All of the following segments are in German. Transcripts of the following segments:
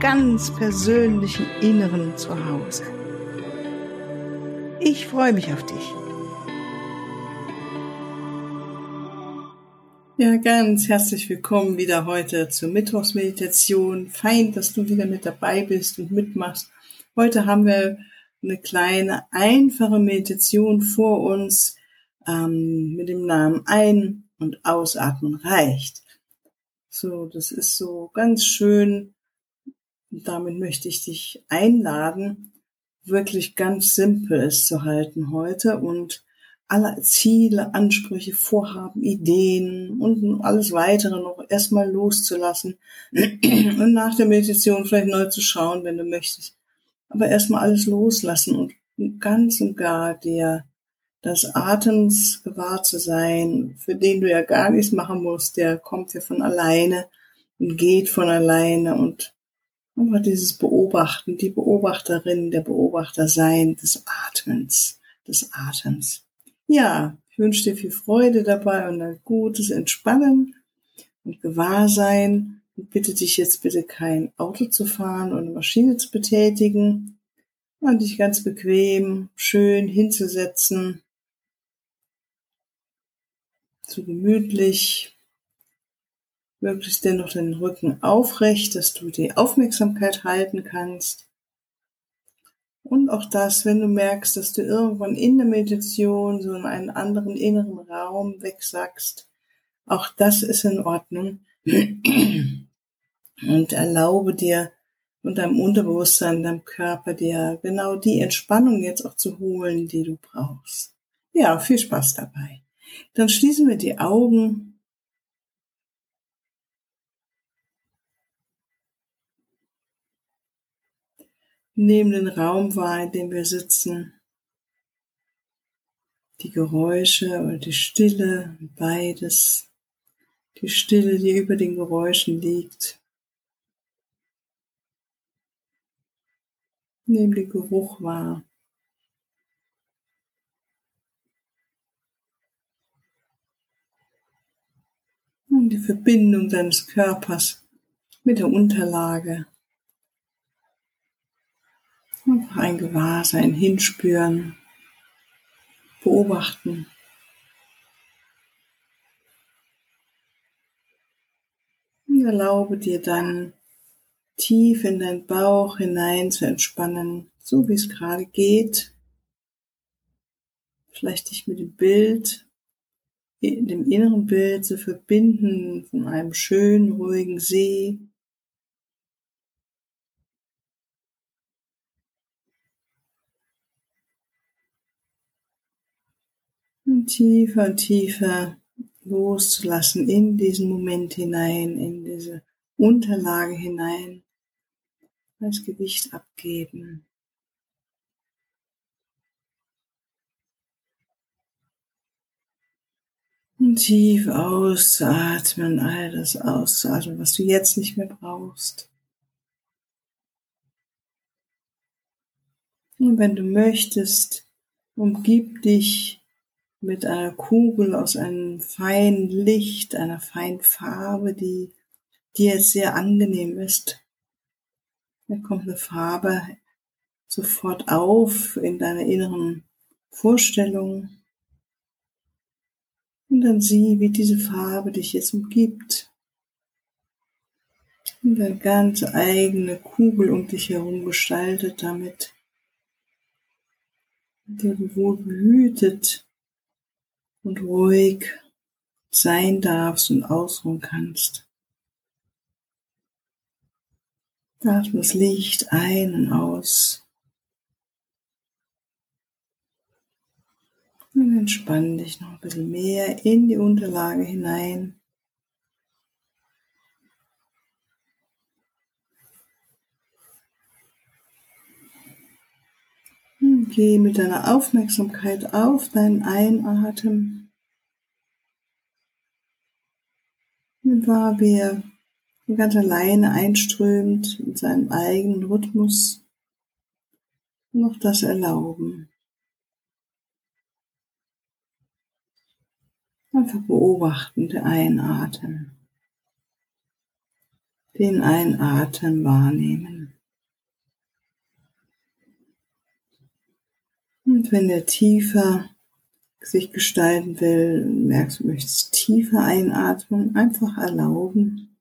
ganz persönlichen Inneren zu Hause. Ich freue mich auf dich. Ja, ganz herzlich willkommen wieder heute zur Mittwochsmeditation. Fein, dass du wieder mit dabei bist und mitmachst. Heute haben wir eine kleine, einfache Meditation vor uns ähm, mit dem Namen Ein- und Ausatmen reicht. So, das ist so ganz schön. Und damit möchte ich dich einladen, wirklich ganz simpel es zu halten heute und alle Ziele, Ansprüche, Vorhaben, Ideen und alles weitere noch erstmal loszulassen und nach der Meditation vielleicht neu zu schauen, wenn du möchtest. Aber erstmal alles loslassen und ganz und gar dir des Atems gewahr zu sein, für den du ja gar nichts machen musst, der kommt ja von alleine und geht von alleine und einfach dieses Beobachten, die Beobachterin, der Beobachter sein des Atmens, des Atems. Ja, ich wünsche dir viel Freude dabei und ein gutes Entspannen und Gewahrsein und bitte dich jetzt bitte kein Auto zu fahren und eine Maschine zu betätigen. Und dich ganz bequem, schön hinzusetzen. So gemütlich, möglichst dennoch den Rücken aufrecht, dass du die Aufmerksamkeit halten kannst. Und auch das, wenn du merkst, dass du irgendwann in der Meditation so in einen anderen inneren Raum wegsackst, auch das ist in Ordnung. Und erlaube dir und deinem Unterbewusstsein, deinem Körper dir genau die Entspannung jetzt auch zu holen, die du brauchst. Ja, viel Spaß dabei. Dann schließen wir die Augen. Nehmen den Raum wahr, in dem wir sitzen. Die Geräusche oder die Stille, beides. Die Stille, die über den Geräuschen liegt. Nehmen den Geruch wahr. und die Verbindung deines Körpers mit der Unterlage. Einfach ein Gewahrsein hinspüren, beobachten. Und erlaube dir dann tief in deinen Bauch hinein zu entspannen, so wie es gerade geht. Vielleicht dich mit dem Bild dem inneren Bild zu verbinden von einem schönen, ruhigen See. Tiefer und tiefer loszulassen in diesen Moment hinein, in diese Unterlage hinein, als Gewicht abgeben. Und tief ausatmen, all das auszuatmen, was du jetzt nicht mehr brauchst. Und wenn du möchtest, umgib dich mit einer Kugel aus einem feinen Licht, einer feinen Farbe, die dir sehr angenehm ist. Da kommt eine Farbe sofort auf in deiner inneren Vorstellung. Und dann sieh, wie diese Farbe dich jetzt umgibt. Und eine ganz eigene Kugel um dich herum gestaltet damit, mit der du wohl behütet und ruhig sein darfst und ausruhen kannst. Atme das Licht ein und aus. Und entspann dich noch ein bisschen mehr in die Unterlage hinein. Und geh mit deiner Aufmerksamkeit auf deinen Einatmen. Und wahr, wie er ganz alleine einströmt in seinem eigenen Rhythmus. Noch das erlauben. Einfach beobachten, der Einatmen. Den Einatmen wahrnehmen. Und wenn er tiefer sich gestalten will, merkst du, möchtest tiefer einatmen, einfach erlauben.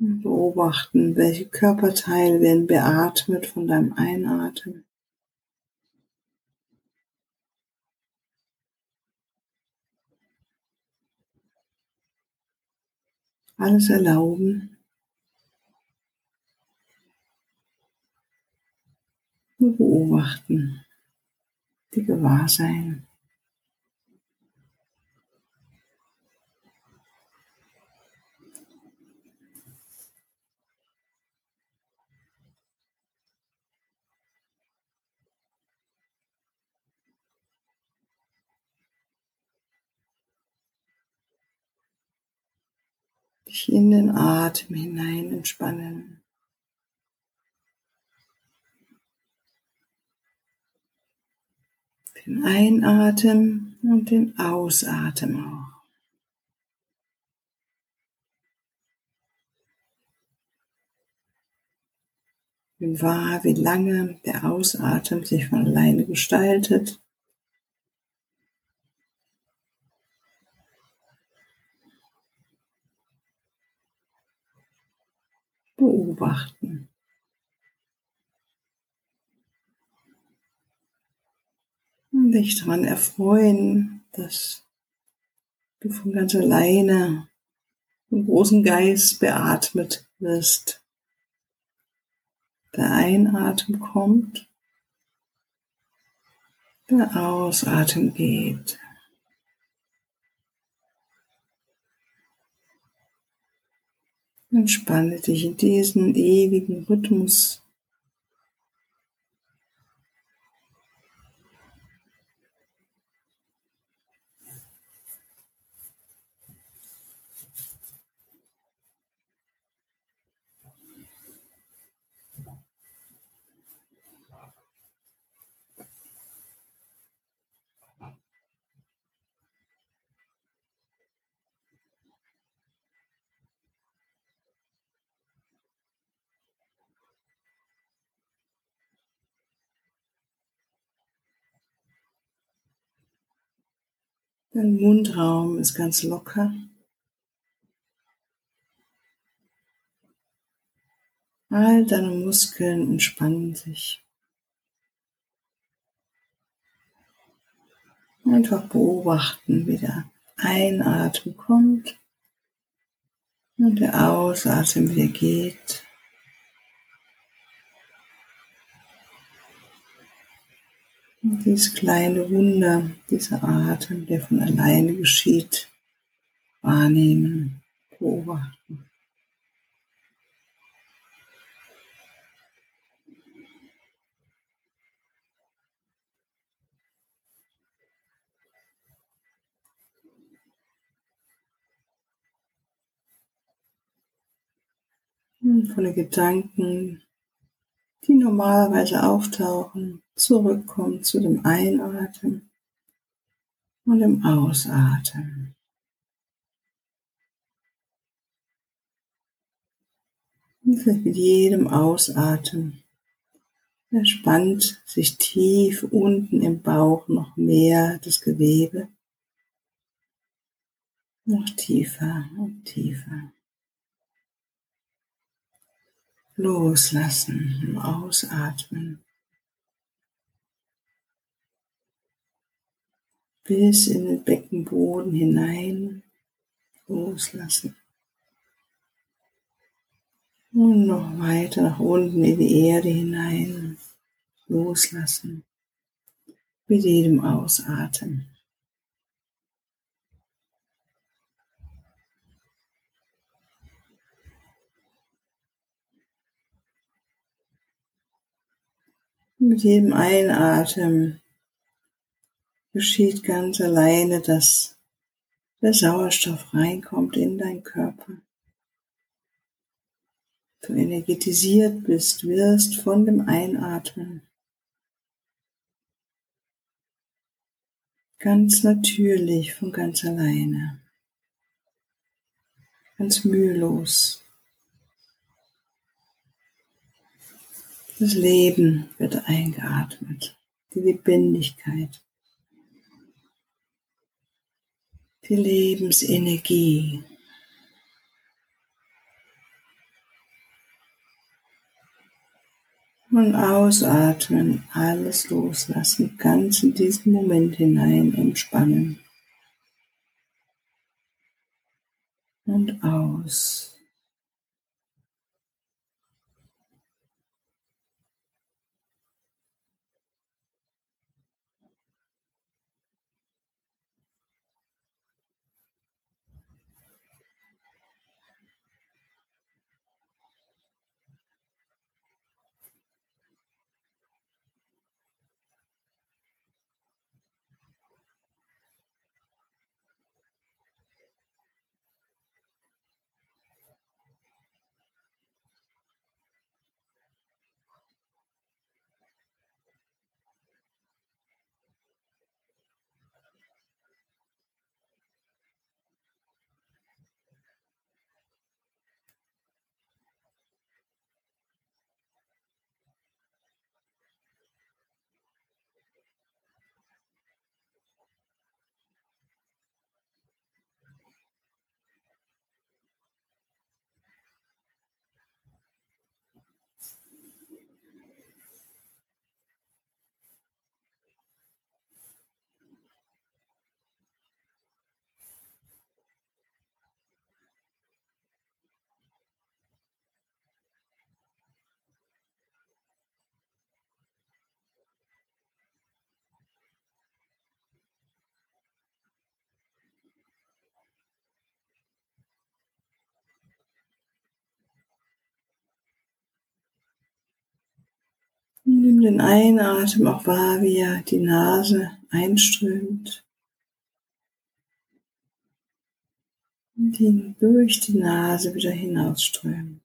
Und beobachten, welche Körperteile werden beatmet von deinem Einatmen. Alles erlauben. Nur beobachten, die Gewahrsein. dich in den Atem hinein entspannen. Den Einatmen und den Ausatmen auch. Nimm wahr, wie lange der Ausatmen sich von alleine gestaltet. Beobachten. Dich daran erfreuen, dass du von ganz alleine im großen Geist beatmet wirst. Der Einatmen kommt, der Ausatmen geht. Entspanne dich in diesen ewigen Rhythmus Dein Mundraum ist ganz locker. All deine Muskeln entspannen sich. Einfach beobachten, wie der Einatmen kommt und der Ausatmen wieder geht. Dieses kleine Wunder, dieser Atem, der von alleine geschieht, wahrnehmen, beobachten. von den Gedanken, die normalerweise auftauchen, zurückkommen zu dem Einatmen und dem Ausatmen. Und mit jedem Ausatmen entspannt sich tief unten im Bauch noch mehr das Gewebe. Noch tiefer und tiefer. Loslassen, ausatmen. bis in den Beckenboden hinein loslassen. Und noch weiter nach unten in die Erde hinein loslassen. Mit jedem Ausatmen. Mit jedem Einatmen geschieht ganz alleine, dass der Sauerstoff reinkommt in deinen Körper. Du energetisiert bist, wirst von dem Einatmen. Ganz natürlich, von ganz alleine. Ganz mühelos. Das Leben wird eingeatmet, die Lebendigkeit, die Lebensenergie. Und ausatmen, alles loslassen, ganz in diesen Moment hinein entspannen. Und aus. Nimm den Einatmen auch wahr, wie er die Nase einströmt. Und ihn durch die Nase wieder hinausströmt.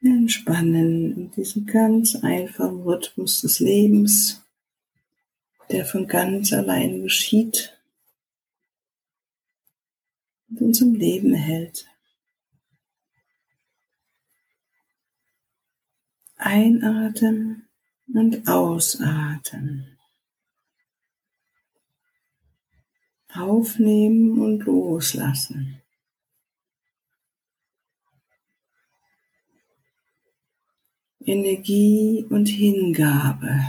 Entspannen in diesem ganz einfachen Rhythmus des Lebens, der von ganz allein geschieht und uns im Leben hält. Einatmen und ausatmen. Aufnehmen und loslassen. Energie und Hingabe.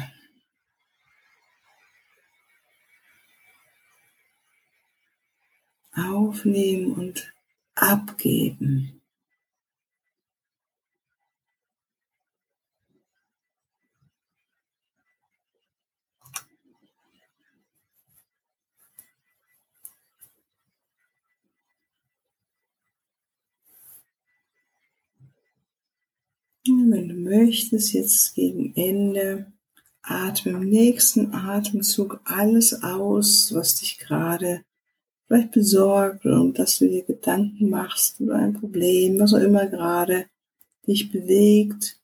Aufnehmen und abgeben. Wenn du möchtest, jetzt gegen Ende, atme im nächsten Atemzug alles aus, was dich gerade vielleicht besorgt und dass du dir Gedanken machst über ein Problem, was auch immer gerade dich bewegt,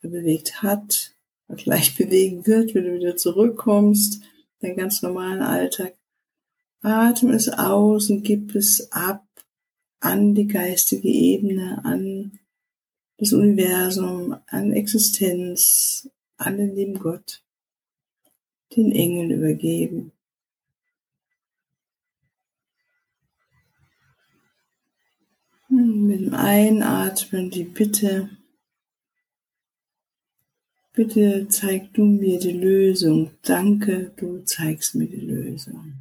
bewegt hat, oder gleich bewegen wird, wenn du wieder zurückkommst, dein ganz normalen Alltag. Atme es aus und gib es ab an die geistige Ebene, an das Universum, an Existenz, an den lieben Gott, den Engeln übergeben. Und mit dem Einatmen die Bitte, bitte zeig du mir die Lösung. Danke, du zeigst mir die Lösung.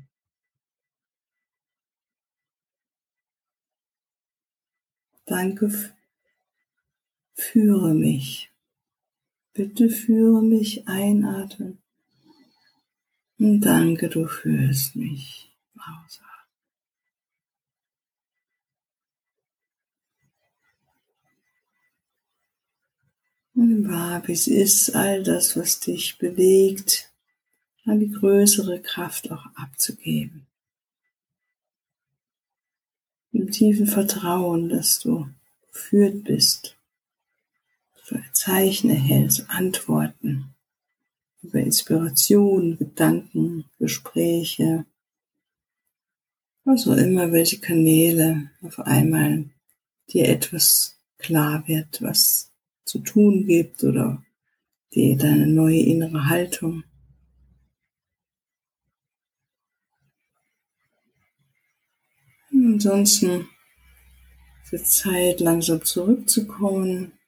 Danke, führe mich. Bitte führe mich einatmen. Und danke, du führst mich ausatmen. Und wahr, wie es ist, all das, was dich bewegt, an die größere Kraft auch abzugeben. Im tiefen Vertrauen, dass du geführt bist, Zeichen erhältst, Antworten über Inspiration, Gedanken, Gespräche, was auch immer, welche Kanäle auf einmal dir etwas klar wird, was zu tun gibt oder die, deine neue innere Haltung. Ansonsten ist es Zeit, langsam zurückzukommen.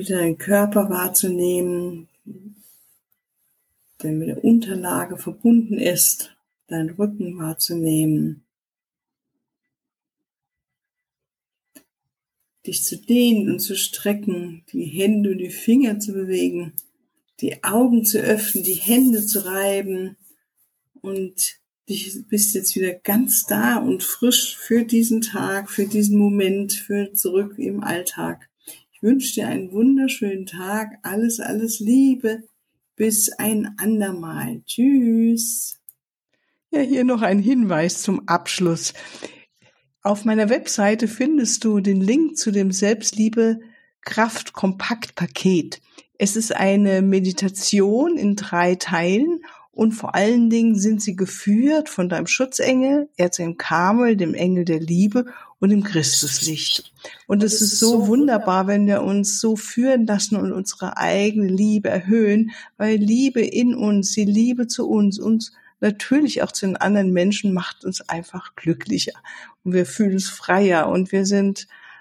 Wieder deinen Körper wahrzunehmen, der mit der Unterlage verbunden ist deinen Rücken wahrzunehmen, dich zu dehnen und zu strecken, die Hände und die Finger zu bewegen, die Augen zu öffnen, die Hände zu reiben und dich bist jetzt wieder ganz da und frisch für diesen Tag, für diesen Moment, für zurück im Alltag. Wünsche dir einen wunderschönen Tag, alles, alles Liebe, bis ein andermal. Tschüss. Ja, hier noch ein Hinweis zum Abschluss. Auf meiner Webseite findest du den Link zu dem Selbstliebe Kraft Kompakt Paket. Es ist eine Meditation in drei Teilen und vor allen Dingen sind sie geführt von deinem Schutzengel, Erzengel Kamel, dem Engel der Liebe und dem Christuslicht. Und es ist so wunderbar, wenn wir uns so führen lassen und unsere eigene Liebe erhöhen, weil Liebe in uns, die Liebe zu uns, uns natürlich auch zu den anderen Menschen macht uns einfach glücklicher und wir fühlen uns freier und wir sind